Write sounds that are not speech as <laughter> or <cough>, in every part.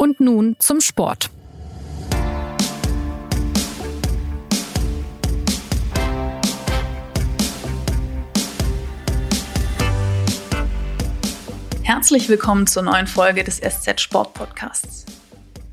Und nun zum Sport. Herzlich willkommen zur neuen Folge des SZ Sport Podcasts.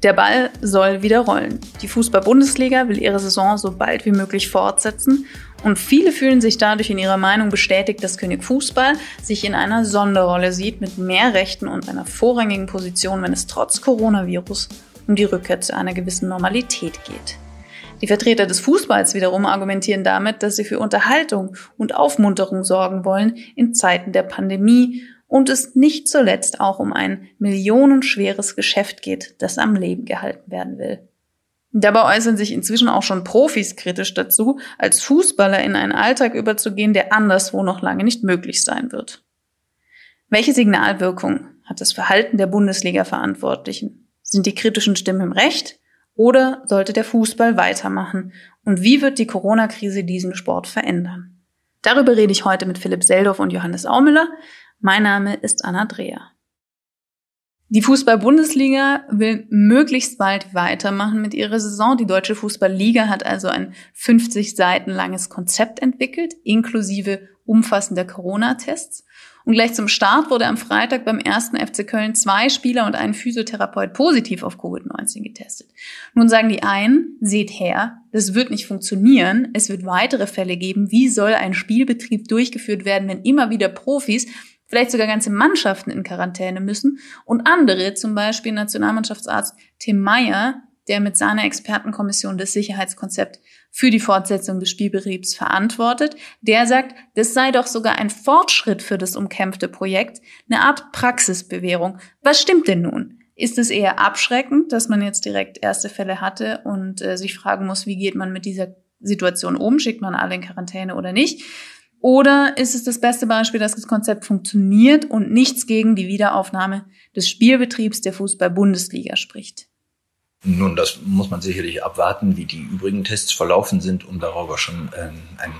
Der Ball soll wieder rollen. Die Fußball-Bundesliga will ihre Saison so bald wie möglich fortsetzen und viele fühlen sich dadurch in ihrer Meinung bestätigt, dass König Fußball sich in einer Sonderrolle sieht mit mehr Rechten und einer vorrangigen Position, wenn es trotz Coronavirus um die Rückkehr zu einer gewissen Normalität geht. Die Vertreter des Fußballs wiederum argumentieren damit, dass sie für Unterhaltung und Aufmunterung sorgen wollen in Zeiten der Pandemie und es nicht zuletzt auch um ein millionenschweres Geschäft geht, das am Leben gehalten werden will. Dabei äußern sich inzwischen auch schon Profis kritisch dazu, als Fußballer in einen Alltag überzugehen, der anderswo noch lange nicht möglich sein wird. Welche Signalwirkung hat das Verhalten der Bundesliga-Verantwortlichen? Sind die kritischen Stimmen im Recht oder sollte der Fußball weitermachen? Und wie wird die Corona-Krise diesen Sport verändern? Darüber rede ich heute mit Philipp Seldorf und Johannes Aumüller. Mein Name ist Anna Dreher. Die Fußball-Bundesliga will möglichst bald weitermachen mit ihrer Saison. Die Deutsche Fußballliga hat also ein 50 Seiten langes Konzept entwickelt, inklusive umfassender Corona-Tests. Und gleich zum Start wurde am Freitag beim ersten FC Köln zwei Spieler und ein Physiotherapeut positiv auf Covid-19 getestet. Nun sagen die einen, seht her, das wird nicht funktionieren, es wird weitere Fälle geben. Wie soll ein Spielbetrieb durchgeführt werden, wenn immer wieder Profis vielleicht sogar ganze Mannschaften in Quarantäne müssen und andere, zum Beispiel Nationalmannschaftsarzt Tim Meyer, der mit seiner Expertenkommission das Sicherheitskonzept für die Fortsetzung des Spielbetriebs verantwortet, der sagt, das sei doch sogar ein Fortschritt für das umkämpfte Projekt, eine Art Praxisbewährung. Was stimmt denn nun? Ist es eher abschreckend, dass man jetzt direkt erste Fälle hatte und äh, sich fragen muss, wie geht man mit dieser Situation um? Schickt man alle in Quarantäne oder nicht? Oder ist es das beste Beispiel, dass das Konzept funktioniert und nichts gegen die Wiederaufnahme des Spielbetriebs der Fußball-Bundesliga spricht? Nun, das muss man sicherlich abwarten, wie die übrigen Tests verlaufen sind, um darüber schon ähm, ein,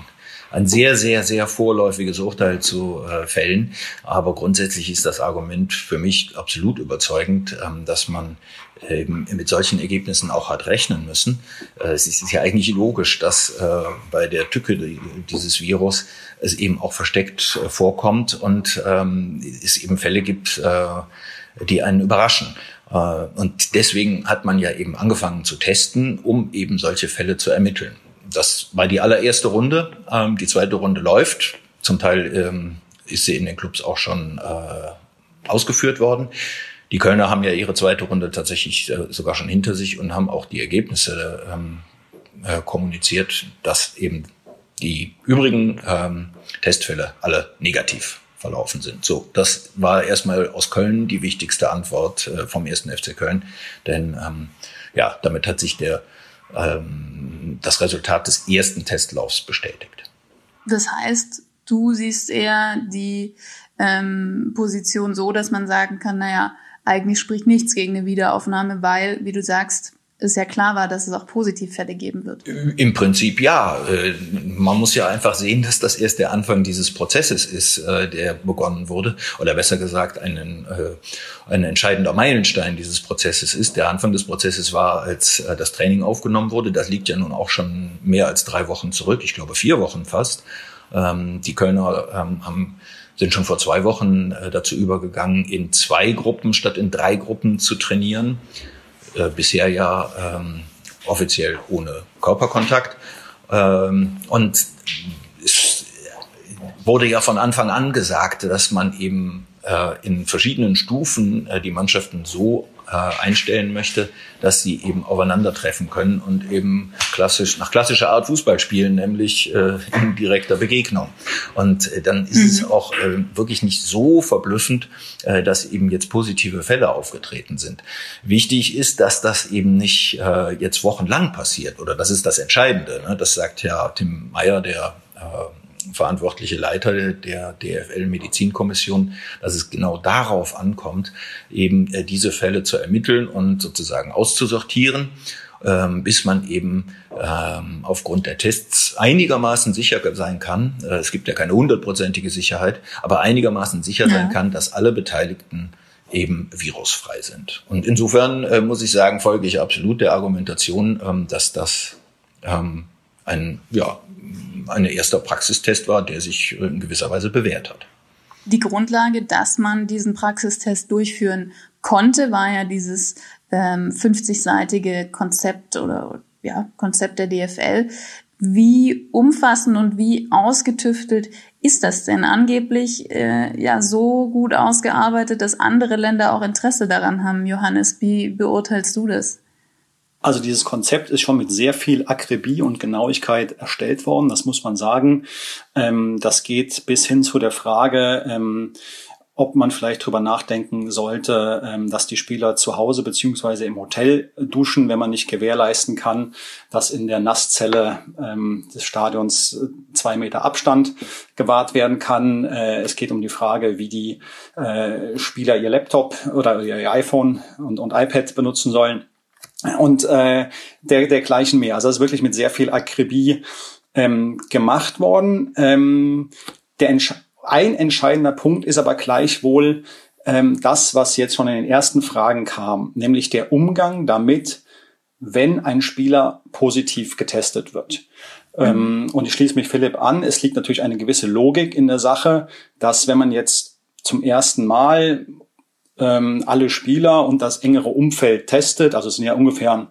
ein sehr, sehr, sehr vorläufiges Urteil zu äh, fällen. Aber grundsätzlich ist das Argument für mich absolut überzeugend, ähm, dass man eben mit solchen Ergebnissen auch hat rechnen müssen. Äh, es ist ja eigentlich logisch, dass äh, bei der Tücke dieses Virus es eben auch versteckt äh, vorkommt und ähm, es eben Fälle gibt, die einen überraschen. Und deswegen hat man ja eben angefangen zu testen, um eben solche Fälle zu ermitteln. Das war die allererste Runde. Ähm, die zweite Runde läuft. Zum Teil ähm, ist sie in den Clubs auch schon ausgeführt worden. Die Kölner haben ja ihre zweite Runde tatsächlich äh, sogar schon hinter sich und haben auch die Ergebnisse ähm, äh, kommuniziert, dass eben die übrigen Testfälle alle negativ verlaufen sind. So, das war erstmal aus Köln die wichtigste Antwort äh, vom ersten FC Köln, denn ähm, ja, damit hat sich der ähm, das Resultat des ersten Testlaufs bestätigt. Das heißt, du siehst eher die ähm, Position so, dass man sagen kann, naja, eigentlich spricht nichts gegen eine Wiederaufnahme, weil, wie du sagst, es ja klar war, dass es auch Positivfälle geben wird. Im Prinzip ja. Äh, man muss ja einfach sehen, dass das erst der Anfang dieses Prozesses ist, äh, der begonnen wurde. Oder besser gesagt, ein, äh, ein entscheidender Meilenstein dieses Prozesses ist. Der Anfang des Prozesses war, als das Training aufgenommen wurde. Das liegt ja nun auch schon mehr als drei Wochen zurück. Ich glaube, vier Wochen fast. Ähm, die Kölner ähm, haben sind schon vor zwei Wochen dazu übergegangen, in zwei Gruppen statt in drei Gruppen zu trainieren. Äh, bisher ja ähm, offiziell ohne Körperkontakt. Ähm, und es wurde ja von Anfang an gesagt, dass man eben äh, in verschiedenen Stufen äh, die Mannschaften so einstellen möchte, dass sie eben aufeinandertreffen können und eben klassisch nach klassischer Art Fußball spielen, nämlich äh, in direkter Begegnung. Und äh, dann ist mhm. es auch äh, wirklich nicht so verblüffend, äh, dass eben jetzt positive Fälle aufgetreten sind. Wichtig ist, dass das eben nicht äh, jetzt wochenlang passiert oder das ist das Entscheidende. Ne? Das sagt ja Tim Meyer, der äh, verantwortliche Leiter der DFL-Medizinkommission, dass es genau darauf ankommt, eben äh, diese Fälle zu ermitteln und sozusagen auszusortieren, ähm, bis man eben ähm, aufgrund der Tests einigermaßen sicher sein kann. Äh, es gibt ja keine hundertprozentige Sicherheit, aber einigermaßen sicher ja. sein kann, dass alle Beteiligten eben virusfrei sind. Und insofern äh, muss ich sagen, folge ich absolut der Argumentation, ähm, dass das ähm, ein, ja, ein erster Praxistest war, der sich in gewisser Weise bewährt hat. Die Grundlage, dass man diesen Praxistest durchführen konnte, war ja dieses ähm, 50-seitige Konzept oder ja, Konzept der DFL. Wie umfassend und wie ausgetüftelt ist das denn? Angeblich äh, ja so gut ausgearbeitet, dass andere Länder auch Interesse daran haben. Johannes, wie beurteilst du das? Also dieses Konzept ist schon mit sehr viel Akribie und Genauigkeit erstellt worden, das muss man sagen. Ähm, das geht bis hin zu der Frage, ähm, ob man vielleicht drüber nachdenken sollte, ähm, dass die Spieler zu Hause beziehungsweise im Hotel duschen, wenn man nicht gewährleisten kann, dass in der Nasszelle ähm, des Stadions äh, zwei Meter Abstand gewahrt werden kann. Äh, es geht um die Frage, wie die äh, Spieler ihr Laptop oder ihr iPhone und, und iPad benutzen sollen und äh, der, dergleichen mehr. Also es ist wirklich mit sehr viel Akribie ähm, gemacht worden. Ähm, der Entsch ein entscheidender Punkt ist aber gleichwohl ähm, das, was jetzt schon in den ersten Fragen kam, nämlich der Umgang damit, wenn ein Spieler positiv getestet wird. Mhm. Und ich schließe mich Philipp an. Es liegt natürlich eine gewisse Logik in der Sache, dass wenn man jetzt zum ersten Mal ähm, alle Spieler und das engere Umfeld testet. Also es sind ja ungefähr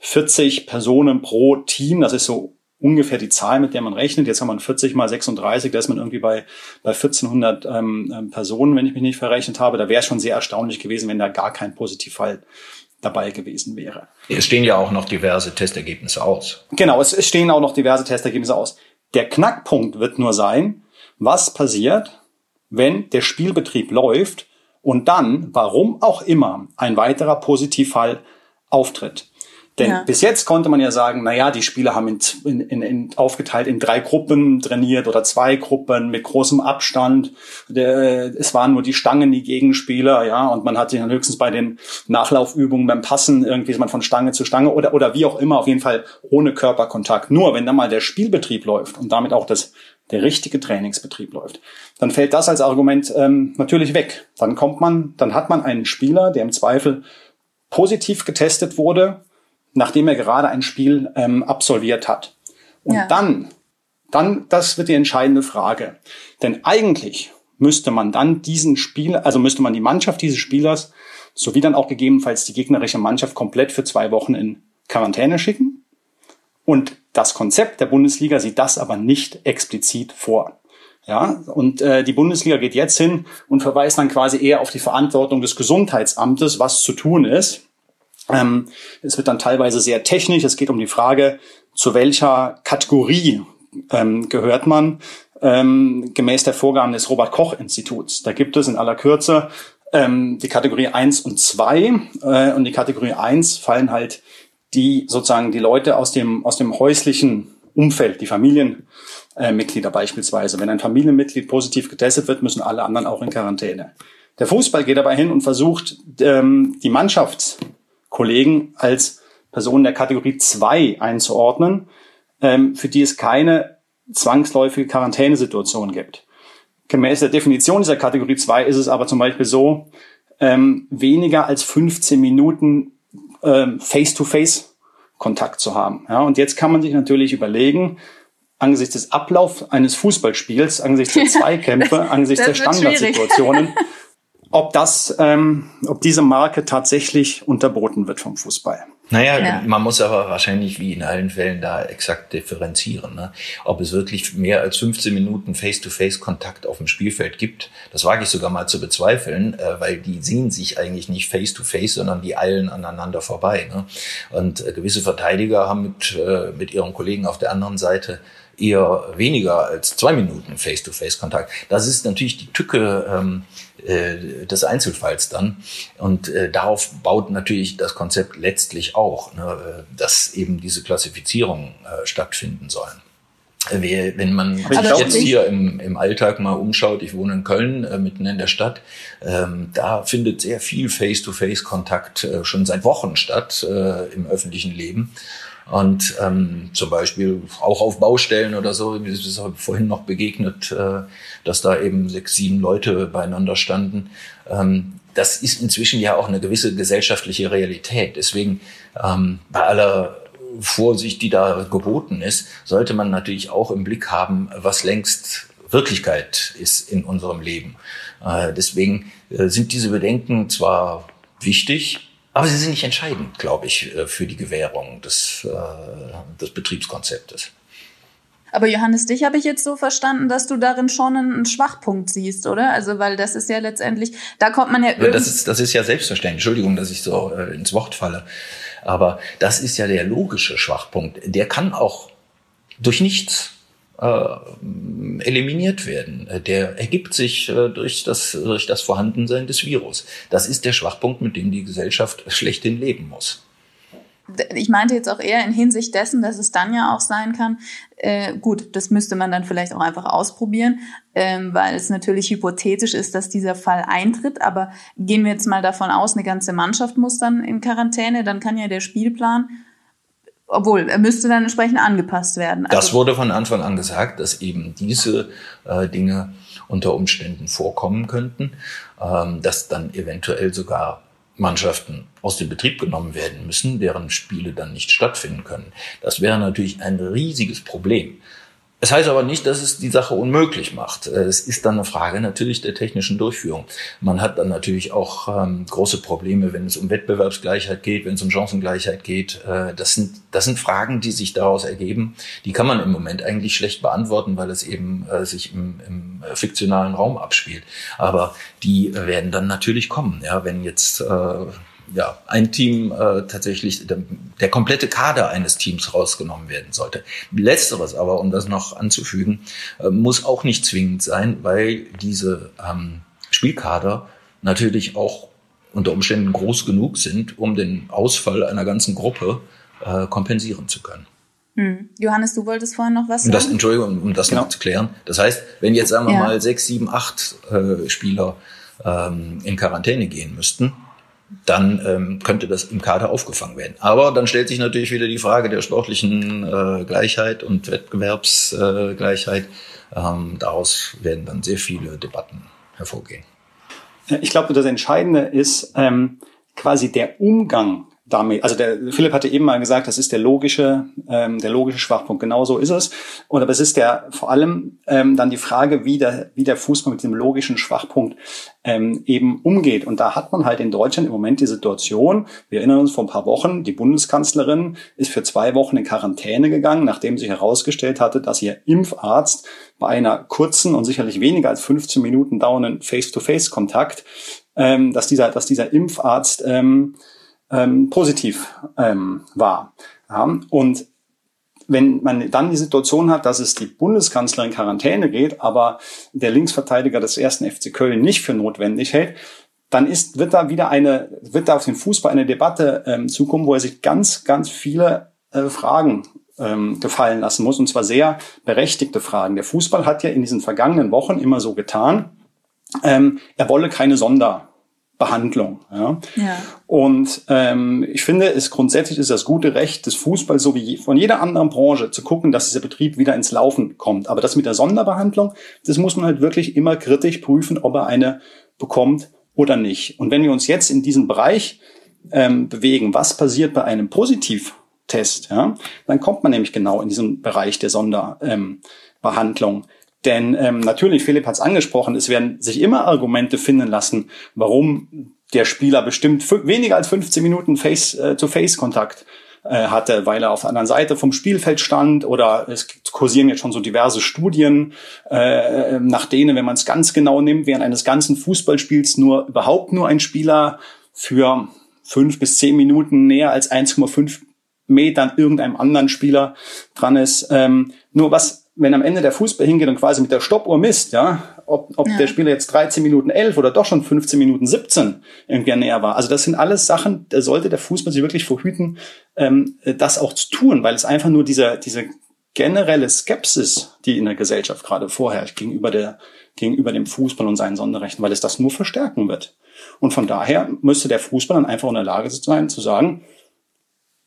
40 Personen pro Team. Das ist so ungefähr die Zahl, mit der man rechnet. Jetzt haben wir 40 mal 36, da ist man irgendwie bei, bei 1400 ähm, ähm, Personen, wenn ich mich nicht verrechnet habe. Da wäre es schon sehr erstaunlich gewesen, wenn da gar kein Positivfall dabei gewesen wäre. Es stehen ja auch noch diverse Testergebnisse aus. Genau, es, es stehen auch noch diverse Testergebnisse aus. Der Knackpunkt wird nur sein, was passiert, wenn der Spielbetrieb läuft und dann, warum auch immer, ein weiterer Positivfall auftritt. Denn ja. bis jetzt konnte man ja sagen, na ja, die Spieler haben in, in, in, aufgeteilt in drei Gruppen trainiert oder zwei Gruppen mit großem Abstand. Der, es waren nur die Stangen, die Gegenspieler, ja, und man hat sich dann höchstens bei den Nachlaufübungen beim Passen irgendwie ist man von Stange zu Stange oder, oder wie auch immer, auf jeden Fall ohne Körperkontakt. Nur wenn dann mal der Spielbetrieb läuft und damit auch das der richtige Trainingsbetrieb läuft, dann fällt das als Argument ähm, natürlich weg. Dann kommt man, dann hat man einen Spieler, der im Zweifel positiv getestet wurde, nachdem er gerade ein Spiel ähm, absolviert hat. Und ja. dann, dann, das wird die entscheidende Frage. Denn eigentlich müsste man dann diesen Spieler, also müsste man die Mannschaft dieses Spielers sowie dann auch gegebenenfalls die gegnerische Mannschaft komplett für zwei Wochen in Quarantäne schicken. Und das Konzept der Bundesliga sieht das aber nicht explizit vor. Ja, und äh, die Bundesliga geht jetzt hin und verweist dann quasi eher auf die Verantwortung des Gesundheitsamtes, was zu tun ist. Ähm, es wird dann teilweise sehr technisch. Es geht um die Frage, zu welcher Kategorie ähm, gehört man ähm, gemäß der Vorgaben des Robert Koch Instituts. Da gibt es in aller Kürze ähm, die Kategorie 1 und 2. Äh, und die Kategorie 1 fallen halt die sozusagen die Leute aus dem, aus dem häuslichen Umfeld, die Familienmitglieder beispielsweise. Wenn ein Familienmitglied positiv getestet wird, müssen alle anderen auch in Quarantäne. Der Fußball geht dabei hin und versucht, ähm, die Mannschaftskollegen als Personen der Kategorie 2 einzuordnen, ähm, für die es keine zwangsläufige Quarantänesituation gibt. Gemäß der Definition dieser Kategorie 2 ist es aber zum Beispiel so, ähm, weniger als 15 Minuten ähm, Face-to-Face-Kontakt zu haben. Ja, und jetzt kann man sich natürlich überlegen, angesichts des Ablaufs eines Fußballspiels, angesichts der <laughs> Zweikämpfe, angesichts der Standardsituationen, <laughs> ob das, ähm, ob diese Marke tatsächlich unterboten wird vom Fußball. Naja, ja. man muss aber wahrscheinlich wie in allen Fällen da exakt differenzieren. Ne? Ob es wirklich mehr als 15 Minuten Face-to-Face-Kontakt auf dem Spielfeld gibt, das wage ich sogar mal zu bezweifeln, äh, weil die sehen sich eigentlich nicht Face-to-Face, sondern die eilen aneinander vorbei. Ne? Und äh, gewisse Verteidiger haben mit, äh, mit ihren Kollegen auf der anderen Seite eher weniger als zwei Minuten Face-to-Face-Kontakt. Das ist natürlich die Tücke ähm, äh, des Einzelfalls dann. Und äh, darauf baut natürlich das Konzept letztlich auch, ne, dass eben diese Klassifizierung äh, stattfinden sollen. Äh, wenn man sich jetzt hier im, im Alltag mal umschaut, ich wohne in Köln, äh, mitten in der Stadt, ähm, da findet sehr viel Face-to-Face-Kontakt äh, schon seit Wochen statt äh, im öffentlichen Leben. Und ähm, zum Beispiel auch auf Baustellen oder so, mir ist vorhin noch begegnet, äh, dass da eben sechs, sieben Leute beieinander standen. Ähm, das ist inzwischen ja auch eine gewisse gesellschaftliche Realität. Deswegen ähm, bei aller Vorsicht, die da geboten ist, sollte man natürlich auch im Blick haben, was längst Wirklichkeit ist in unserem Leben. Äh, deswegen äh, sind diese Bedenken zwar wichtig, aber sie sind nicht entscheidend, glaube ich, äh, für die Gewährung des, äh, des Betriebskonzeptes. Aber Johannes, dich habe ich jetzt so verstanden, dass du darin schon einen Schwachpunkt siehst, oder? Also, weil das ist ja letztendlich, da kommt man ja irgendwie. Das ist, das ist ja selbstverständlich. Entschuldigung, dass ich so äh, ins Wort falle. Aber das ist ja der logische Schwachpunkt. Der kann auch durch nichts äh, eliminiert werden. Der ergibt sich äh, durch, das, durch das Vorhandensein des Virus. Das ist der Schwachpunkt, mit dem die Gesellschaft schlechthin leben muss ich meinte jetzt auch eher in Hinsicht dessen, dass es dann ja auch sein kann, äh, gut, das müsste man dann vielleicht auch einfach ausprobieren, ähm, weil es natürlich hypothetisch ist, dass dieser Fall eintritt. Aber gehen wir jetzt mal davon aus, eine ganze Mannschaft muss dann in Quarantäne, dann kann ja der Spielplan, obwohl er müsste dann entsprechend angepasst werden. Also, das wurde von Anfang an gesagt, dass eben diese äh, Dinge unter Umständen vorkommen könnten, ähm, dass dann eventuell sogar Mannschaften aus dem Betrieb genommen werden müssen, deren Spiele dann nicht stattfinden können. Das wäre natürlich ein riesiges Problem. Es heißt aber nicht, dass es die Sache unmöglich macht. Äh, es ist dann eine Frage natürlich der technischen Durchführung. Man hat dann natürlich auch ähm, große Probleme, wenn es um Wettbewerbsgleichheit geht, wenn es um Chancengleichheit geht. Äh, das sind, das sind Fragen, die sich daraus ergeben. Die kann man im Moment eigentlich schlecht beantworten, weil es eben äh, sich im, im fiktionalen Raum abspielt. Aber die werden dann natürlich kommen. Ja, wenn jetzt äh, ja, ein Team äh, tatsächlich, der, der komplette Kader eines Teams rausgenommen werden sollte. Letzteres aber, um das noch anzufügen, äh, muss auch nicht zwingend sein, weil diese ähm, Spielkader natürlich auch unter Umständen groß genug sind, um den Ausfall einer ganzen Gruppe äh, kompensieren zu können. Hm. Johannes, du wolltest vorhin noch was sagen? Das, Entschuldigung, um das genau. noch zu klären. Das heißt, wenn jetzt sagen wir ja. mal sechs, sieben, acht äh, Spieler ähm, in Quarantäne gehen müssten, dann ähm, könnte das im Kader aufgefangen werden. Aber dann stellt sich natürlich wieder die Frage der sportlichen äh, Gleichheit und Wettbewerbsgleichheit. Äh, ähm, daraus werden dann sehr viele Debatten hervorgehen. Ich glaube, das Entscheidende ist ähm, quasi der Umgang damit, also der Philipp hatte eben mal gesagt, das ist der logische, ähm, der logische Schwachpunkt. Genau so ist es. Und aber es ist der vor allem ähm, dann die Frage, wie der, wie der Fußball mit dem logischen Schwachpunkt ähm, eben umgeht. Und da hat man halt in Deutschland im Moment die Situation. Wir erinnern uns vor ein paar Wochen, die Bundeskanzlerin ist für zwei Wochen in Quarantäne gegangen, nachdem sich herausgestellt hatte, dass ihr Impfarzt bei einer kurzen und sicherlich weniger als 15 Minuten dauernden Face-to-Face-Kontakt, ähm, dass dieser, dass dieser Impfarzt ähm, ähm, positiv ähm, war. Ja, und wenn man dann die Situation hat, dass es die Bundeskanzlerin Quarantäne geht, aber der Linksverteidiger des ersten FC Köln nicht für notwendig hält, dann ist, wird da wieder eine, wird da auf den Fußball eine Debatte ähm, zukommen, wo er sich ganz, ganz viele äh, Fragen ähm, gefallen lassen muss, und zwar sehr berechtigte Fragen. Der Fußball hat ja in diesen vergangenen Wochen immer so getan, ähm, er wolle keine Sonder Behandlung. Ja. ja. Und ähm, ich finde, es grundsätzlich ist das gute Recht des Fußballs, so wie von jeder anderen Branche, zu gucken, dass dieser Betrieb wieder ins Laufen kommt. Aber das mit der Sonderbehandlung, das muss man halt wirklich immer kritisch prüfen, ob er eine bekommt oder nicht. Und wenn wir uns jetzt in diesem Bereich ähm, bewegen, was passiert bei einem Positivtest, ja, dann kommt man nämlich genau in diesen Bereich der Sonderbehandlung. Ähm, denn ähm, natürlich, Philipp hat es angesprochen, es werden sich immer Argumente finden lassen, warum der Spieler bestimmt weniger als 15 Minuten Face-to-Face-Kontakt äh, äh, hatte, weil er auf der anderen Seite vom Spielfeld stand oder es kursieren jetzt schon so diverse Studien, äh, nach denen, wenn man es ganz genau nimmt, während eines ganzen Fußballspiels nur überhaupt nur ein Spieler für fünf bis zehn Minuten näher als 1,5 Metern irgendeinem anderen Spieler dran ist. Ähm, nur was wenn am Ende der Fußball hingeht und quasi mit der Stoppuhr misst, ja, ob, ob ja. der Spieler jetzt 13 Minuten 11 oder doch schon 15 Minuten 17 irgendwie näher war. Also das sind alles Sachen, da sollte der Fußball sich wirklich verhüten, ähm, das auch zu tun, weil es einfach nur diese, diese generelle Skepsis, die in der Gesellschaft gerade vorherrscht, gegenüber der, gegenüber dem Fußball und seinen Sonderrechten, weil es das nur verstärken wird. Und von daher müsste der Fußball dann einfach in der Lage sein, zu sagen,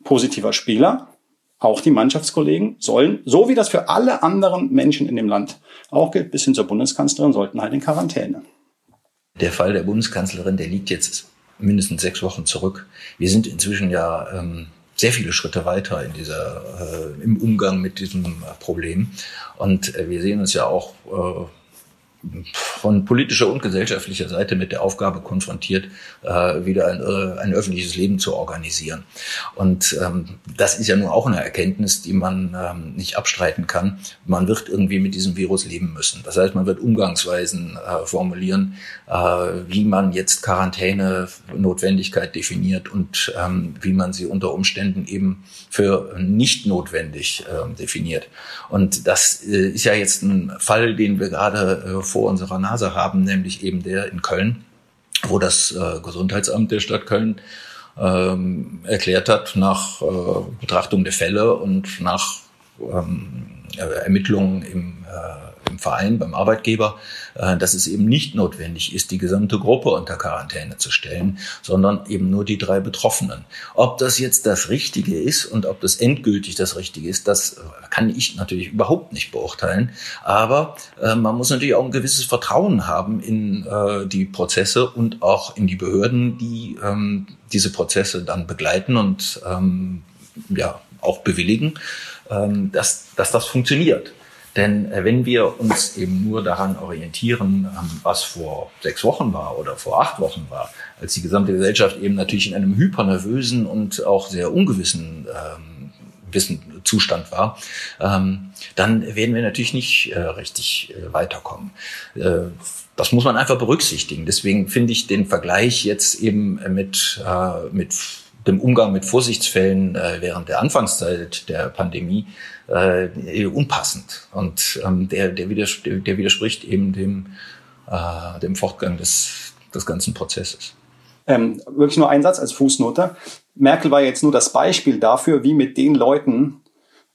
positiver Spieler, auch die Mannschaftskollegen sollen, so wie das für alle anderen Menschen in dem Land auch gilt, bis hin zur Bundeskanzlerin, sollten halt in Quarantäne. Der Fall der Bundeskanzlerin, der liegt jetzt mindestens sechs Wochen zurück. Wir sind inzwischen ja ähm, sehr viele Schritte weiter in dieser, äh, im Umgang mit diesem Problem. Und äh, wir sehen uns ja auch äh, von politischer und gesellschaftlicher Seite mit der Aufgabe konfrontiert, äh, wieder ein, äh, ein öffentliches Leben zu organisieren. Und ähm, das ist ja nun auch eine Erkenntnis, die man ähm, nicht abstreiten kann. Man wird irgendwie mit diesem Virus leben müssen. Das heißt, man wird Umgangsweisen äh, formulieren, äh, wie man jetzt Quarantäne-Notwendigkeit definiert und ähm, wie man sie unter Umständen eben für nicht notwendig äh, definiert. Und das äh, ist ja jetzt ein Fall, den wir gerade äh, vor unserer Nase haben, nämlich eben der in Köln, wo das äh, Gesundheitsamt der Stadt Köln ähm, erklärt hat, nach äh, Betrachtung der Fälle und nach ähm, Ermittlungen im, äh, im Verein, beim Arbeitgeber, äh, dass es eben nicht notwendig ist, die gesamte Gruppe unter Quarantäne zu stellen, sondern eben nur die drei Betroffenen. Ob das jetzt das Richtige ist und ob das endgültig das Richtige ist, das äh, kann ich natürlich überhaupt nicht beurteilen. Aber äh, man muss natürlich auch ein gewisses Vertrauen haben in äh, die Prozesse und auch in die Behörden, die ähm, diese Prozesse dann begleiten und ähm, ja auch bewilligen, ähm, dass, dass das funktioniert. Denn äh, wenn wir uns eben nur daran orientieren, ähm, was vor sechs Wochen war oder vor acht Wochen war, als die gesamte Gesellschaft eben natürlich in einem hypernervösen und auch sehr ungewissen ähm, Wissen Zustand war, ähm, dann werden wir natürlich nicht äh, richtig äh, weiterkommen. Äh, das muss man einfach berücksichtigen. Deswegen finde ich den Vergleich jetzt eben mit, äh, mit dem Umgang mit Vorsichtsfällen äh, während der Anfangszeit der Pandemie äh, unpassend. Und ähm, der, der, widers der widerspricht eben dem, äh, dem Fortgang des, des ganzen Prozesses. Ähm, wirklich nur ein Satz als Fußnote. Merkel war jetzt nur das Beispiel dafür, wie mit den Leuten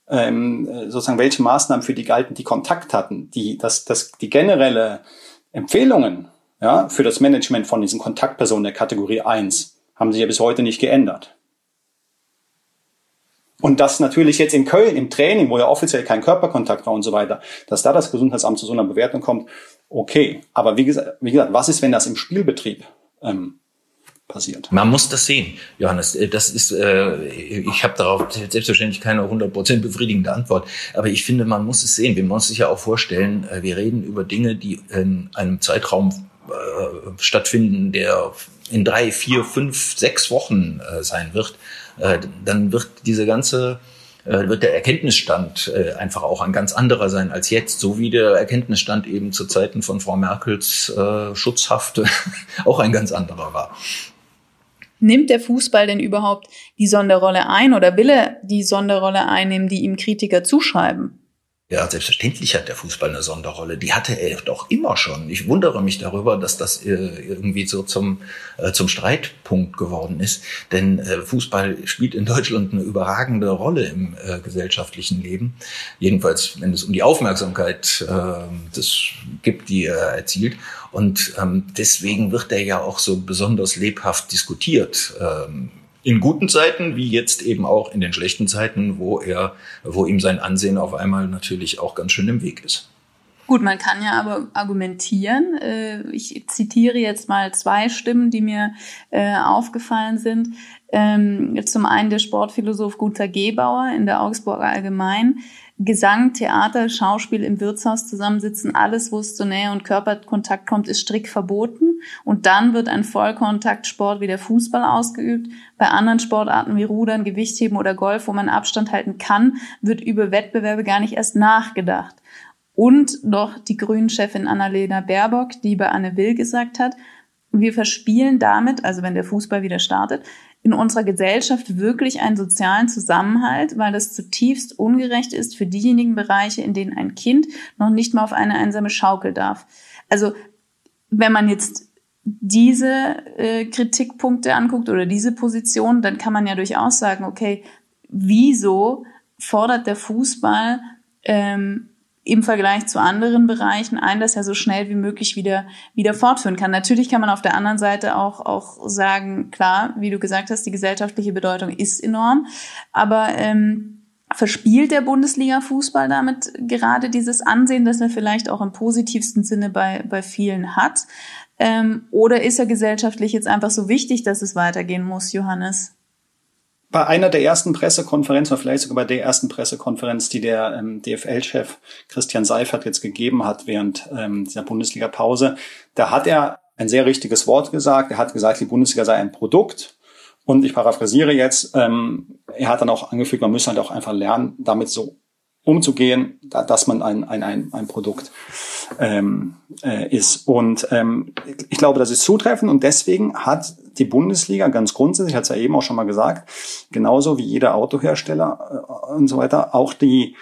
ähm, sozusagen welche Maßnahmen für die galten, die Kontakt hatten. Die, das, das, die generelle Empfehlungen ja, für das Management von diesen Kontaktpersonen der Kategorie 1 haben sich ja bis heute nicht geändert. Und das natürlich jetzt in Köln im Training, wo ja offiziell kein Körperkontakt war und so weiter, dass da das Gesundheitsamt zu so einer Bewertung kommt, okay. Aber wie gesagt, wie gesagt was ist, wenn das im Spielbetrieb ähm, passiert? Man muss das sehen, Johannes. Äh, das ist, äh, ich habe darauf selbstverständlich keine 100% befriedigende Antwort. Aber ich finde, man muss es sehen. Wir müssen sich ja auch vorstellen, äh, wir reden über Dinge, die in einem Zeitraum äh, stattfinden, der in drei, vier, fünf, sechs Wochen äh, sein wird, äh, dann wird diese ganze äh, wird der Erkenntnisstand äh, einfach auch ein ganz anderer sein als jetzt, so wie der Erkenntnisstand eben zu Zeiten von Frau Merkels äh, Schutzhaft <laughs> auch ein ganz anderer war. Nimmt der Fußball denn überhaupt die Sonderrolle ein oder will er die Sonderrolle einnehmen, die ihm Kritiker zuschreiben? Ja, selbstverständlich hat der Fußball eine Sonderrolle. Die hatte er doch immer schon. Ich wundere mich darüber, dass das äh, irgendwie so zum, äh, zum Streitpunkt geworden ist. Denn äh, Fußball spielt in Deutschland eine überragende Rolle im gesellschaftlichen Leben. Jedenfalls, wenn es um die Aufmerksamkeit das gibt, die er erzielt. Und ähm, deswegen wird er ja auch so besonders lebhaft diskutiert ähm, in guten Zeiten, wie jetzt eben auch in den schlechten Zeiten, wo er, wo ihm sein Ansehen auf einmal natürlich auch ganz schön im Weg ist. Gut, man kann ja aber argumentieren. Äh, ich zitiere jetzt mal zwei Stimmen, die mir äh, aufgefallen sind. Ähm, zum einen der Sportphilosoph Gunther Gebauer in der Augsburger Allgemein, Gesang, Theater, Schauspiel im Wirtshaus zusammensitzen, alles, wo es zu Nähe und Körperkontakt kommt, ist strikt verboten. Und dann wird ein Vollkontaktsport wie der Fußball ausgeübt. Bei anderen Sportarten wie Rudern, Gewichtheben oder Golf, wo man Abstand halten kann, wird über Wettbewerbe gar nicht erst nachgedacht. Und noch die Grünen-Chefin Annalena Baerbock, die bei Anne Will gesagt hat, wir verspielen damit, also wenn der Fußball wieder startet, in unserer Gesellschaft wirklich einen sozialen Zusammenhalt, weil das zutiefst ungerecht ist für diejenigen Bereiche, in denen ein Kind noch nicht mal auf eine einsame Schaukel darf. Also wenn man jetzt diese äh, Kritikpunkte anguckt oder diese Position, dann kann man ja durchaus sagen, okay, wieso fordert der Fußball ähm, im Vergleich zu anderen Bereichen ein, dass er so schnell wie möglich wieder, wieder fortführen kann. Natürlich kann man auf der anderen Seite auch, auch sagen, klar, wie du gesagt hast, die gesellschaftliche Bedeutung ist enorm, aber ähm, verspielt der Bundesliga-Fußball damit gerade dieses Ansehen, das er vielleicht auch im positivsten Sinne bei, bei vielen hat? Ähm, oder ist er gesellschaftlich jetzt einfach so wichtig, dass es weitergehen muss, Johannes? Bei einer der ersten Pressekonferenzen, oder vielleicht sogar bei der ersten Pressekonferenz, die der ähm, DFL-Chef Christian Seifert jetzt gegeben hat während ähm, dieser Bundesliga-Pause, da hat er ein sehr richtiges Wort gesagt. Er hat gesagt, die Bundesliga sei ein Produkt. Und ich paraphrasiere jetzt, ähm, er hat dann auch angefügt, man müsse halt auch einfach lernen, damit so umzugehen, dass man ein, ein, ein, ein Produkt ähm, äh, ist. Und ähm, ich glaube, das ist zutreffend und deswegen hat die Bundesliga ganz grundsätzlich, hat es ja eben auch schon mal gesagt, genauso wie jeder Autohersteller äh, und so weiter, auch die,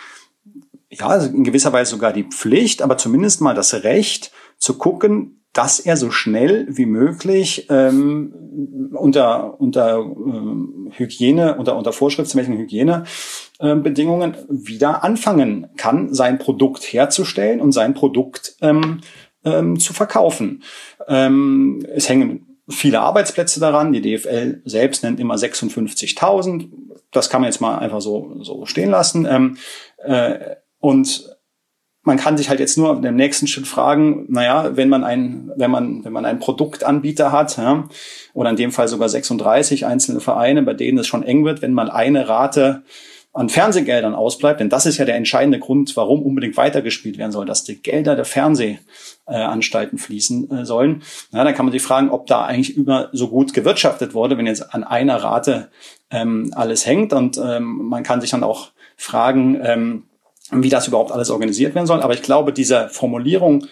ja, in gewisser Weise sogar die Pflicht, aber zumindest mal das Recht zu gucken, dass er so schnell wie möglich ähm, unter, unter ähm, Hygiene, unter, unter vorschriftsmäßigen Hygienebedingungen äh, wieder anfangen kann, sein Produkt herzustellen und sein Produkt ähm, ähm, zu verkaufen. Ähm, es hängen viele Arbeitsplätze daran. Die DFL selbst nennt immer 56.000. Das kann man jetzt mal einfach so, so stehen lassen. Ähm, äh, und man kann sich halt jetzt nur im nächsten Schritt fragen, naja, wenn man ein, wenn man, wenn man einen Produktanbieter hat, ja, oder in dem Fall sogar 36 einzelne Vereine, bei denen es schon eng wird, wenn mal eine Rate an Fernsehgeldern ausbleibt, denn das ist ja der entscheidende Grund, warum unbedingt weitergespielt werden soll, dass die Gelder der Fernsehanstalten fließen äh, sollen. Ja, dann kann man sich fragen, ob da eigentlich über so gut gewirtschaftet wurde, wenn jetzt an einer Rate ähm, alles hängt. Und ähm, man kann sich dann auch fragen, ähm, wie das überhaupt alles organisiert werden soll. Aber ich glaube, diese Formulierung,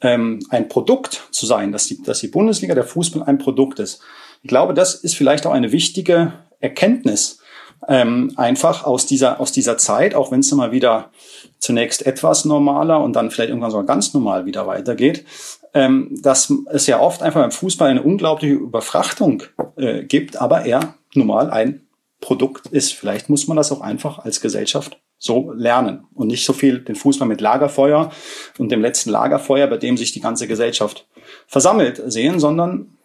ähm, ein Produkt zu sein, dass die, dass die Bundesliga, der Fußball ein Produkt ist, ich glaube, das ist vielleicht auch eine wichtige Erkenntnis, ähm, einfach aus dieser, aus dieser Zeit, auch wenn es mal wieder zunächst etwas normaler und dann vielleicht irgendwann sogar ganz normal wieder weitergeht, ähm, dass es ja oft einfach beim Fußball eine unglaubliche Überfrachtung äh, gibt, aber er normal ein Produkt ist. Vielleicht muss man das auch einfach als Gesellschaft so lernen und nicht so viel den Fußball mit Lagerfeuer und dem letzten Lagerfeuer, bei dem sich die ganze Gesellschaft versammelt sehen, sondern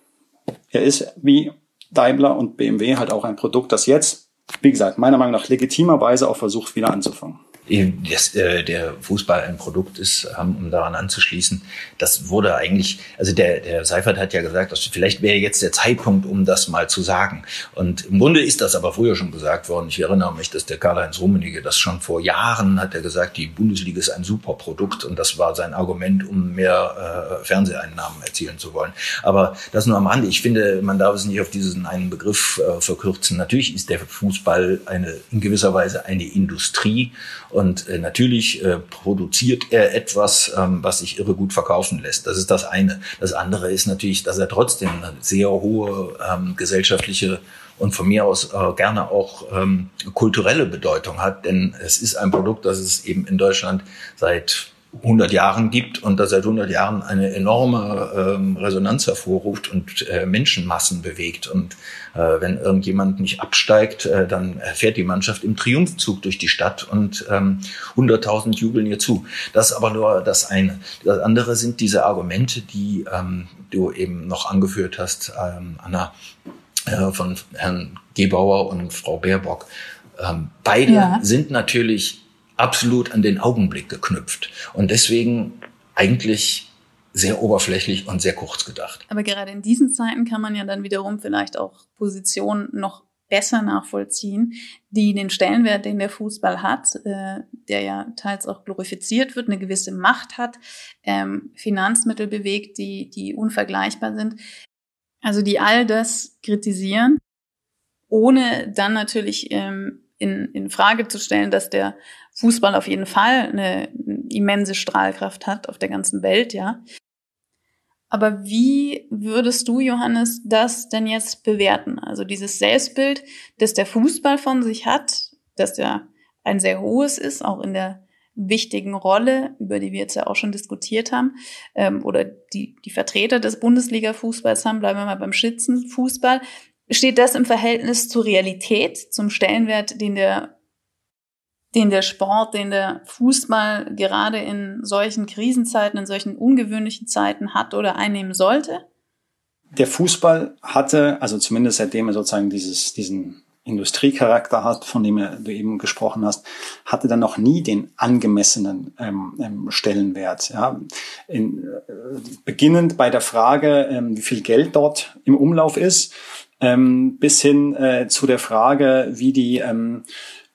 er ist wie Daimler und BMW halt auch ein Produkt, das jetzt, wie gesagt, meiner Meinung nach legitimerweise auch versucht, wieder anzufangen dass äh, der Fußball ein Produkt ist, ähm, um daran anzuschließen. Das wurde eigentlich, also der, der Seifert hat ja gesagt, dass vielleicht wäre jetzt der Zeitpunkt, um das mal zu sagen. Und im Grunde ist das aber früher schon gesagt worden. Ich erinnere mich, dass der Karl-Heinz Rummenigge das schon vor Jahren hat er gesagt, die Bundesliga ist ein super Produkt und das war sein Argument, um mehr äh, Fernseheinnahmen erzielen zu wollen. Aber das nur am Rande. Ich finde, man darf es nicht auf diesen einen Begriff äh, verkürzen. Natürlich ist der Fußball eine, in gewisser Weise eine Industrie und äh, natürlich äh, produziert er etwas, ähm, was sich irre gut verkaufen lässt. Das ist das eine. Das andere ist natürlich, dass er trotzdem eine sehr hohe ähm, gesellschaftliche und von mir aus äh, gerne auch ähm, kulturelle Bedeutung hat. Denn es ist ein Produkt, das es eben in Deutschland seit 100 Jahren gibt und das seit 100 Jahren eine enorme ähm, Resonanz hervorruft und äh, Menschenmassen bewegt. Und äh, wenn irgendjemand nicht absteigt, äh, dann fährt die Mannschaft im Triumphzug durch die Stadt und ähm, 100.000 jubeln ihr zu. Das ist aber nur das eine. Das andere sind diese Argumente, die ähm, du eben noch angeführt hast, ähm, Anna, äh, von Herrn Gebauer und Frau Baerbock. Ähm, beide ja. sind natürlich absolut an den Augenblick geknüpft und deswegen eigentlich sehr oberflächlich und sehr kurz gedacht. Aber gerade in diesen Zeiten kann man ja dann wiederum vielleicht auch Positionen noch besser nachvollziehen, die den Stellenwert, den der Fußball hat, äh, der ja teils auch glorifiziert wird, eine gewisse Macht hat, ähm, Finanzmittel bewegt, die, die unvergleichbar sind. Also die all das kritisieren, ohne dann natürlich ähm, in, in Frage zu stellen, dass der Fußball auf jeden Fall eine immense Strahlkraft hat auf der ganzen Welt, ja. Aber wie würdest du, Johannes, das denn jetzt bewerten? Also dieses Selbstbild, das der Fußball von sich hat, dass der ein sehr hohes ist, auch in der wichtigen Rolle, über die wir jetzt ja auch schon diskutiert haben, ähm, oder die, die Vertreter des Bundesliga-Fußballs haben, bleiben wir mal beim Schützenfußball. Steht das im Verhältnis zur Realität, zum Stellenwert, den der den der Sport, den der Fußball gerade in solchen Krisenzeiten, in solchen ungewöhnlichen Zeiten hat oder einnehmen sollte? Der Fußball hatte, also zumindest seitdem er sozusagen dieses, diesen Industriecharakter hat, von dem du eben gesprochen hast, hatte dann noch nie den angemessenen ähm, ähm, Stellenwert. Ja. In, äh, beginnend bei der Frage, ähm, wie viel Geld dort im Umlauf ist, ähm, bis hin äh, zu der Frage, wie die ähm,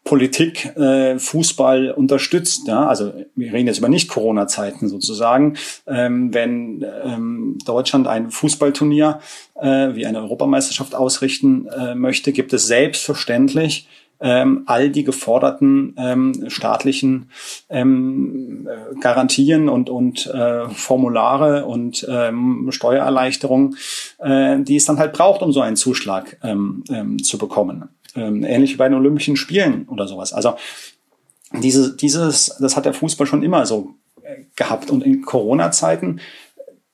Politik äh, Fußball unterstützt. Ja? Also wir reden jetzt über nicht Corona-Zeiten sozusagen. Ähm, wenn ähm, Deutschland ein Fußballturnier äh, wie eine Europameisterschaft ausrichten äh, möchte, gibt es selbstverständlich ähm, all die geforderten ähm, staatlichen ähm, Garantien und, und äh, Formulare und ähm, Steuererleichterungen, äh, die es dann halt braucht, um so einen Zuschlag ähm, ähm, zu bekommen. Ähm, ähnlich wie bei den Olympischen Spielen oder sowas. Also diese, dieses, das hat der Fußball schon immer so äh, gehabt. Und in Corona-Zeiten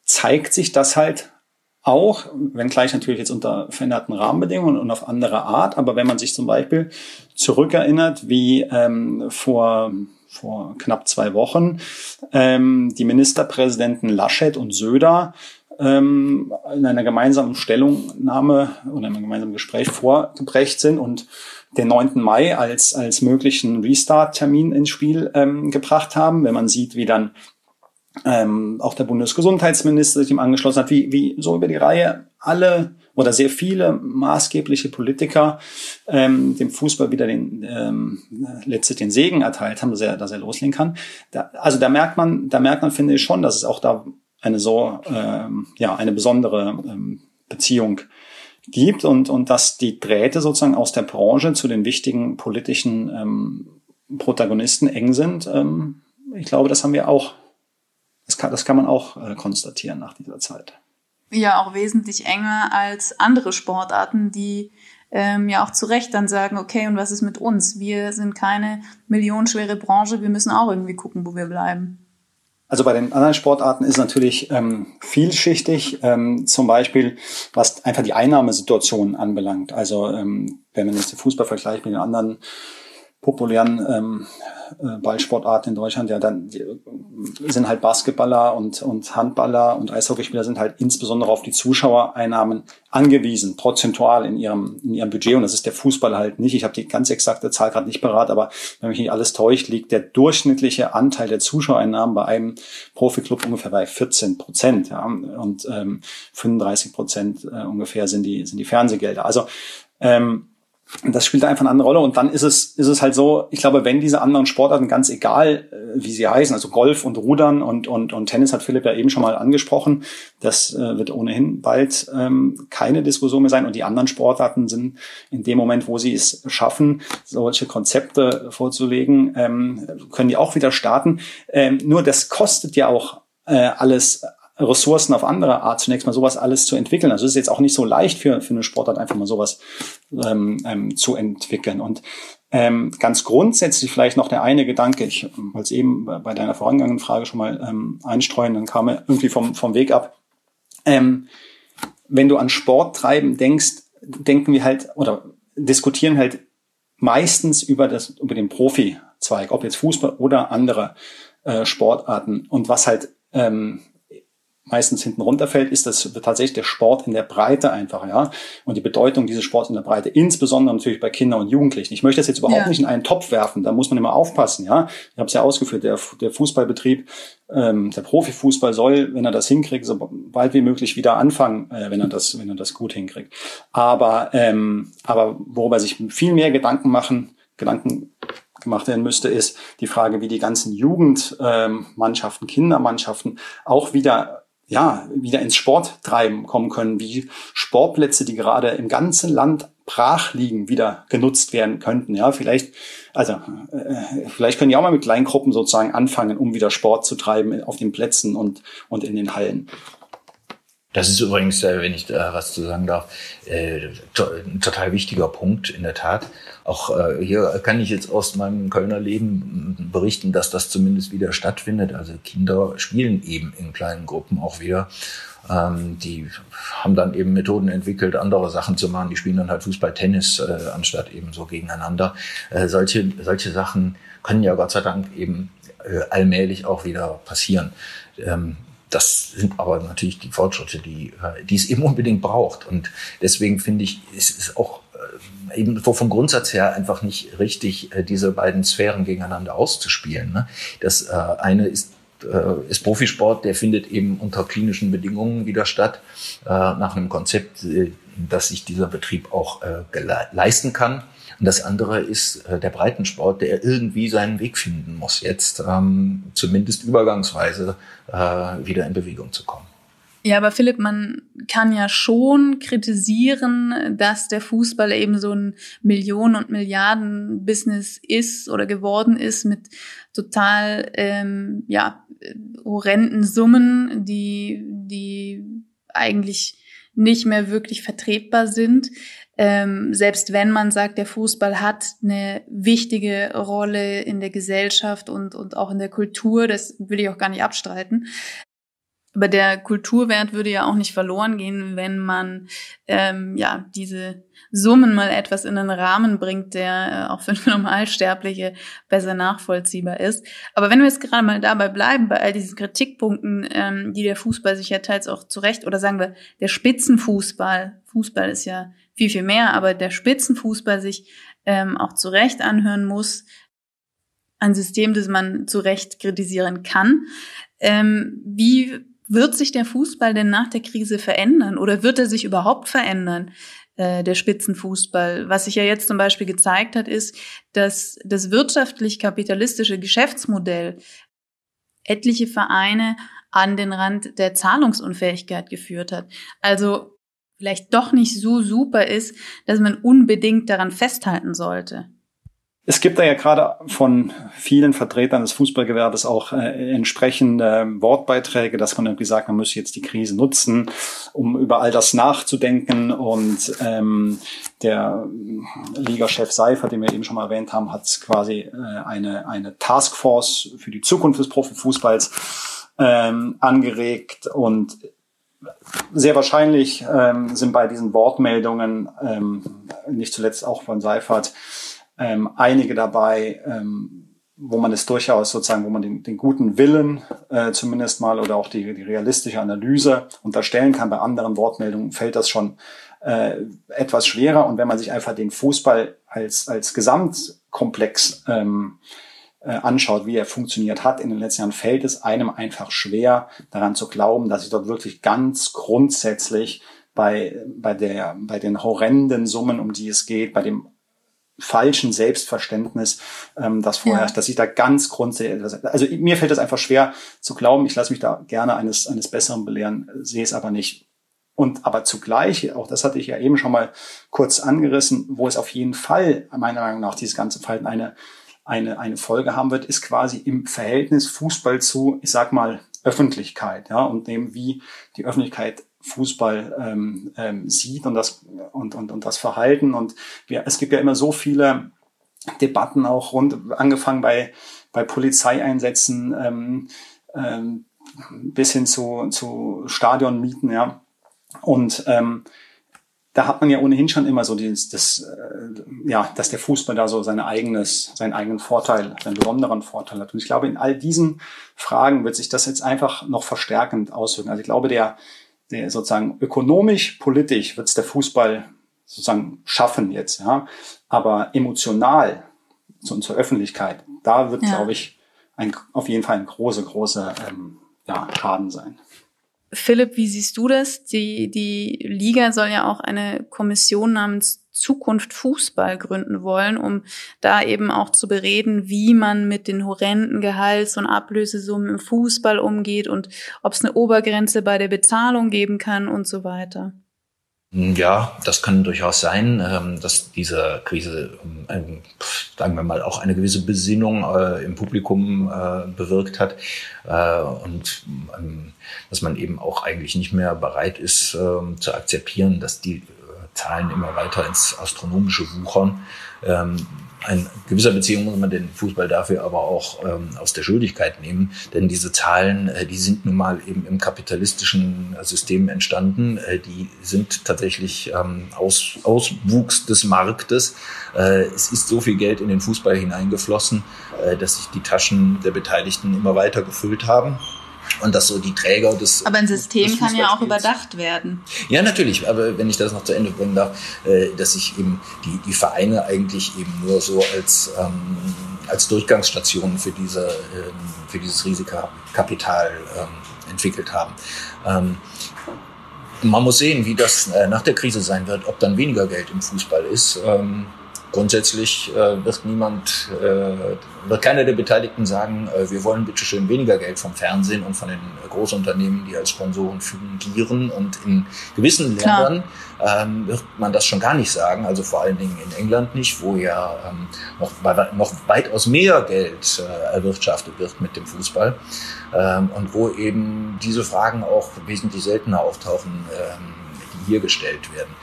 zeigt sich das halt auch, wenngleich natürlich jetzt unter veränderten Rahmenbedingungen und auf andere Art, aber wenn man sich zum Beispiel zurückerinnert, wie ähm, vor vor knapp zwei Wochen ähm, die Ministerpräsidenten Laschet und Söder ähm, in einer gemeinsamen Stellungnahme oder in einem gemeinsamen Gespräch vorgebrecht sind und den 9. Mai als, als möglichen Restart-Termin ins Spiel ähm, gebracht haben. Wenn man sieht, wie dann ähm, auch der Bundesgesundheitsminister sich ihm angeschlossen hat, wie, wie so über die Reihe alle oder sehr viele maßgebliche Politiker ähm, dem Fußball wieder den ähm, letztlich den Segen erteilt haben, dass er, dass er loslegen kann. Da, also da merkt man, da merkt man, finde ich schon, dass es auch da eine so ähm, ja eine besondere ähm, Beziehung gibt und und dass die Drähte sozusagen aus der Branche zu den wichtigen politischen ähm, Protagonisten eng sind. Ähm, ich glaube, das haben wir auch das kann, das kann man auch äh, konstatieren nach dieser Zeit. Ja, auch wesentlich enger als andere Sportarten, die ähm, ja auch zu Recht dann sagen, okay, und was ist mit uns? Wir sind keine millionenschwere Branche, wir müssen auch irgendwie gucken, wo wir bleiben. Also bei den anderen Sportarten ist natürlich ähm, vielschichtig, ähm, zum Beispiel was einfach die Einnahmesituation anbelangt. Also ähm, wenn man jetzt den Fußball vergleicht mit den anderen populären ähm, äh, Ballsportarten in Deutschland, ja, dann sind halt Basketballer und, und Handballer und Eishockeyspieler sind halt insbesondere auf die Zuschauereinnahmen angewiesen, prozentual in ihrem, in ihrem Budget. Und das ist der Fußball halt nicht. Ich habe die ganz exakte Zahl gerade nicht parat, aber wenn mich nicht alles täuscht, liegt der durchschnittliche Anteil der Zuschauereinnahmen bei einem Profiklub ungefähr bei 14 Prozent. Ja, und ähm, 35 Prozent äh, ungefähr sind die, sind die Fernsehgelder. Also ähm, das spielt einfach eine andere Rolle. Und dann ist es, ist es halt so, ich glaube, wenn diese anderen Sportarten, ganz egal, äh, wie sie heißen, also Golf und Rudern und, und, und Tennis hat Philipp ja eben schon mal angesprochen, das äh, wird ohnehin bald ähm, keine Diskussion mehr sein. Und die anderen Sportarten sind in dem Moment, wo sie es schaffen, solche Konzepte vorzulegen, ähm, können die auch wieder starten. Ähm, nur das kostet ja auch äh, alles Ressourcen auf andere Art zunächst mal sowas alles zu entwickeln. Also es ist jetzt auch nicht so leicht für, für eine Sportart einfach mal sowas ähm, ähm, zu entwickeln. Und ähm, ganz grundsätzlich vielleicht noch der eine Gedanke, ich wollte es eben bei deiner vorangegangenen Frage schon mal ähm, einstreuen, dann kam er irgendwie vom, vom Weg ab. Ähm, wenn du an Sport treiben denkst, denken wir halt oder diskutieren halt meistens über das über den Profi-Zweig, ob jetzt Fußball oder andere äh, Sportarten und was halt ähm, meistens hinten runterfällt, ist das tatsächlich der Sport in der Breite einfach, ja. Und die Bedeutung dieses Sports in der Breite, insbesondere natürlich bei Kindern und Jugendlichen. Ich möchte das jetzt überhaupt ja. nicht in einen Topf werfen, da muss man immer aufpassen, ja. Ich habe es ja ausgeführt, der, der Fußballbetrieb, ähm, der Profifußball soll, wenn er das hinkriegt, so bald wie möglich wieder anfangen, äh, wenn er das, wenn er das gut hinkriegt. Aber, ähm, aber worüber sich viel mehr Gedanken machen, Gedanken gemacht werden müsste, ist die Frage, wie die ganzen Jugendmannschaften, ähm, Kindermannschaften auch wieder ja, wieder ins Sporttreiben kommen können, wie Sportplätze, die gerade im ganzen Land brach liegen, wieder genutzt werden könnten. Ja, vielleicht, also äh, vielleicht können die auch mal mit Kleingruppen sozusagen anfangen, um wieder Sport zu treiben auf den Plätzen und, und in den Hallen. Das ist übrigens, äh, wenn ich da was zu sagen darf, äh, ein total wichtiger Punkt in der Tat. Auch äh, hier kann ich jetzt aus meinem Kölner Leben berichten, dass das zumindest wieder stattfindet. Also Kinder spielen eben in kleinen Gruppen auch wieder. Ähm, die haben dann eben Methoden entwickelt, andere Sachen zu machen. Die spielen dann halt Fußball, Tennis, anstatt eben so gegeneinander. solche, solche Sachen können ja Gott sei Dank eben allmählich auch wieder passieren. Ähm, das sind aber natürlich die Fortschritte, die, äh, die es eben unbedingt braucht. Und deswegen finde ich, es ist auch äh, eben vom Grundsatz her einfach nicht richtig, äh, diese beiden Sphären gegeneinander auszuspielen. Ne? Das eine ist ist Profisport, der findet eben unter klinischen Bedingungen wieder statt, nach einem Konzept, dass sich dieser Betrieb auch leisten kann. Und das andere ist äh, der Breitensport, der irgendwie seinen Weg finden muss, jetzt ähm, zumindest übergangsweise äh, wieder in Bewegung zu kommen. Ja, aber Philipp, man kann ja schon kritisieren, dass der Fußball eben so ein Millionen- und Milliarden-Business ist oder geworden ist mit total ähm, ja horrenden Summen, die die eigentlich nicht mehr wirklich vertretbar sind ähm, selbst wenn man sagt, der Fußball hat eine wichtige Rolle in der Gesellschaft und, und auch in der Kultur, das will ich auch gar nicht abstreiten. Aber der Kulturwert würde ja auch nicht verloren gehen, wenn man ähm, ja diese Summen mal etwas in einen Rahmen bringt, der äh, auch für <laughs> Normalsterbliche besser nachvollziehbar ist. Aber wenn wir jetzt gerade mal dabei bleiben, bei all diesen Kritikpunkten, ähm, die der Fußball sich ja teils auch zurecht, oder sagen wir, der Spitzenfußball, Fußball ist ja viel, viel mehr, aber der Spitzenfußball sich ähm, auch zu Recht anhören muss, ein System, das man zu Recht kritisieren kann. Ähm, wie wird sich der Fußball denn nach der Krise verändern oder wird er sich überhaupt verändern? Äh, der Spitzenfußball. Was sich ja jetzt zum Beispiel gezeigt hat, ist, dass das wirtschaftlich-kapitalistische Geschäftsmodell etliche Vereine an den Rand der Zahlungsunfähigkeit geführt hat. Also vielleicht doch nicht so super ist, dass man unbedingt daran festhalten sollte. Es gibt da ja gerade von vielen Vertretern des Fußballgewerbes auch äh, entsprechende Wortbeiträge, dass man irgendwie sagt, man müsse jetzt die Krise nutzen, um über all das nachzudenken. Und ähm, der Ligachef Seifer, den wir eben schon mal erwähnt haben, hat quasi äh, eine, eine Taskforce für die Zukunft des Profifußballs ähm, angeregt. Und sehr wahrscheinlich ähm, sind bei diesen Wortmeldungen, ähm, nicht zuletzt auch von Seifert, ähm, einige dabei, ähm, wo man es durchaus sozusagen, wo man den, den guten Willen äh, zumindest mal oder auch die, die realistische Analyse unterstellen kann. Bei anderen Wortmeldungen fällt das schon äh, etwas schwerer. Und wenn man sich einfach den Fußball als, als Gesamtkomplex ähm, äh, anschaut, wie er funktioniert hat in den letzten Jahren, fällt es einem einfach schwer, daran zu glauben, dass sich dort wirklich ganz grundsätzlich bei, bei, der, bei den horrenden Summen, um die es geht, bei dem falschen Selbstverständnis, ähm, das vorherrscht, ja. dass ich da ganz grundsätzlich, also mir fällt es einfach schwer zu glauben, ich lasse mich da gerne eines, eines Besseren belehren, sehe es aber nicht. Und aber zugleich, auch das hatte ich ja eben schon mal kurz angerissen, wo es auf jeden Fall meiner Meinung nach dieses ganze Verhalten eine, eine, eine Folge haben wird, ist quasi im Verhältnis Fußball zu, ich sag mal, Öffentlichkeit, ja, und dem, wie die Öffentlichkeit Fußball ähm, ähm, sieht und das und, und, und das Verhalten. Und wir, es gibt ja immer so viele Debatten auch rund, angefangen bei, bei Polizeieinsätzen ähm, ähm, bis hin zu, zu Stadionmieten, ja. Und ähm, da hat man ja ohnehin schon immer so dieses, das, äh, ja, dass der Fußball da so seine eigenes, seinen eigenen Vorteil, seinen besonderen Vorteil hat. Und ich glaube, in all diesen Fragen wird sich das jetzt einfach noch verstärkend auswirken. Also ich glaube, der, der sozusagen ökonomisch, politisch wird es der Fußball sozusagen schaffen jetzt, ja. Aber emotional so, zur Öffentlichkeit, da wird, ja. glaube ich, ein, auf jeden Fall ein großer, großer ähm, ja, Schaden sein. Philipp, wie siehst du das? Die, die Liga soll ja auch eine Kommission namens Zukunft Fußball gründen wollen, um da eben auch zu bereden, wie man mit den horrenden Gehalts- und Ablösesummen im Fußball umgeht und ob es eine Obergrenze bei der Bezahlung geben kann und so weiter. Ja, das kann durchaus sein, ähm, dass diese Krise, ähm, sagen wir mal, auch eine gewisse Besinnung äh, im Publikum äh, bewirkt hat äh, und ähm, dass man eben auch eigentlich nicht mehr bereit ist zu akzeptieren, dass die Zahlen immer weiter ins Astronomische wuchern. Ein gewisser Beziehung muss man den Fußball dafür aber auch ähm, aus der Schuldigkeit nehmen, denn diese Zahlen, äh, die sind nun mal eben im kapitalistischen System entstanden, äh, die sind tatsächlich ähm, aus, Auswuchs des Marktes. Äh, es ist so viel Geld in den Fußball hineingeflossen, äh, dass sich die Taschen der Beteiligten immer weiter gefüllt haben. Und dass so die Träger des. Aber ein System kann ja auch überdacht werden. Ja, natürlich. Aber wenn ich das noch zu Ende bringen darf, äh, dass sich eben die, die Vereine eigentlich eben nur so als, ähm, als Durchgangsstationen für, diese, ähm, für dieses Risikokapital ähm, entwickelt haben. Ähm, man muss sehen, wie das äh, nach der Krise sein wird, ob dann weniger Geld im Fußball ist. Ähm, Grundsätzlich äh, wird niemand, äh, wird keiner der Beteiligten sagen, äh, wir wollen bitte schön weniger Geld vom Fernsehen und von den Großunternehmen, die als Sponsoren fungieren. Und in gewissen Klar. Ländern ähm, wird man das schon gar nicht sagen, also vor allen Dingen in England nicht, wo ja ähm, noch, noch weitaus mehr Geld äh, erwirtschaftet wird mit dem Fußball ähm, und wo eben diese Fragen auch wesentlich seltener auftauchen. Ähm, hier gestellt werden.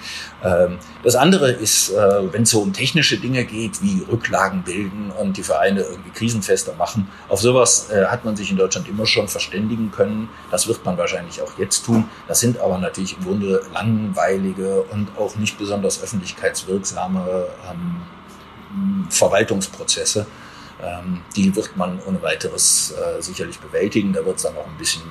Ähm, das andere ist, äh, wenn es so um technische Dinge geht, wie Rücklagen bilden und die Vereine irgendwie krisenfester machen, auf sowas äh, hat man sich in Deutschland immer schon verständigen können. Das wird man wahrscheinlich auch jetzt tun. Das sind aber natürlich im Grunde langweilige und auch nicht besonders öffentlichkeitswirksame ähm, Verwaltungsprozesse. Ähm, die wird man ohne weiteres äh, sicherlich bewältigen. Da wird es dann auch ein bisschen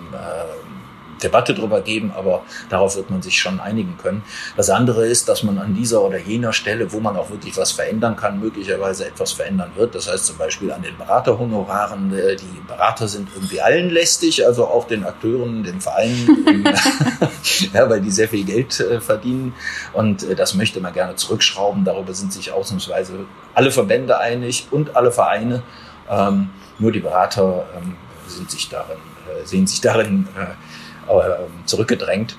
Debatte darüber geben, aber darauf wird man sich schon einigen können. Das andere ist, dass man an dieser oder jener Stelle, wo man auch wirklich was verändern kann, möglicherweise etwas verändern wird. Das heißt zum Beispiel an den Beraterhonoraren. Äh, die Berater sind irgendwie allen lästig, also auch den Akteuren, den Vereinen, <laughs> <laughs> ja, weil die sehr viel Geld äh, verdienen. Und äh, das möchte man gerne zurückschrauben. Darüber sind sich ausnahmsweise alle Verbände einig und alle Vereine. Ähm, nur die Berater ähm, sind sich darin, sehen sich darin zurückgedrängt.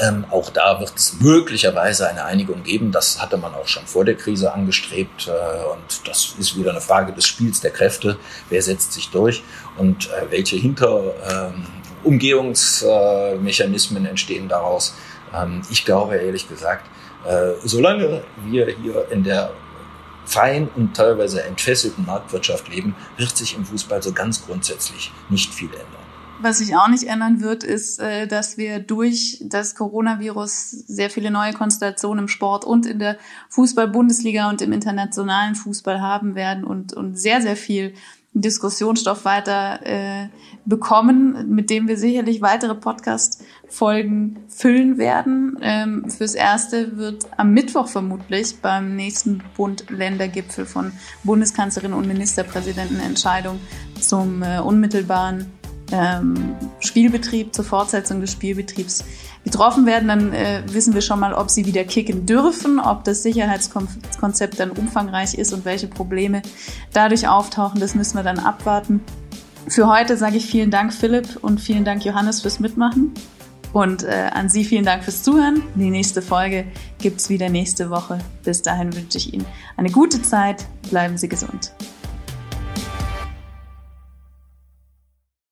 Ähm, auch da wird es möglicherweise eine Einigung geben. Das hatte man auch schon vor der Krise angestrebt. Äh, und das ist wieder eine Frage des Spiels der Kräfte. Wer setzt sich durch und äh, welche Hinterumgehungsmechanismen ähm, entstehen daraus? Ähm, ich glaube ehrlich gesagt, äh, solange wir hier in der freien und teilweise entfesselten Marktwirtschaft leben, wird sich im Fußball so ganz grundsätzlich nicht viel ändern. Was sich auch nicht ändern wird, ist, äh, dass wir durch das Coronavirus sehr viele neue Konstellationen im Sport und in der Fußball-Bundesliga und im internationalen Fußball haben werden und, und sehr, sehr viel Diskussionsstoff weiter äh, bekommen, mit dem wir sicherlich weitere Podcast-Folgen füllen werden. Ähm, fürs Erste wird am Mittwoch vermutlich beim nächsten Bund-Länder-Gipfel von Bundeskanzlerin und Ministerpräsidenten Entscheidung zum äh, unmittelbaren ähm, Spielbetrieb, zur Fortsetzung des Spielbetriebs getroffen werden, dann äh, wissen wir schon mal, ob sie wieder kicken dürfen, ob das Sicherheitskonzept dann umfangreich ist und welche Probleme dadurch auftauchen. Das müssen wir dann abwarten. Für heute sage ich vielen Dank, Philipp, und vielen Dank, Johannes, fürs Mitmachen. Und äh, an Sie vielen Dank fürs Zuhören. Die nächste Folge gibt's wieder nächste Woche. Bis dahin wünsche ich Ihnen eine gute Zeit. Bleiben Sie gesund.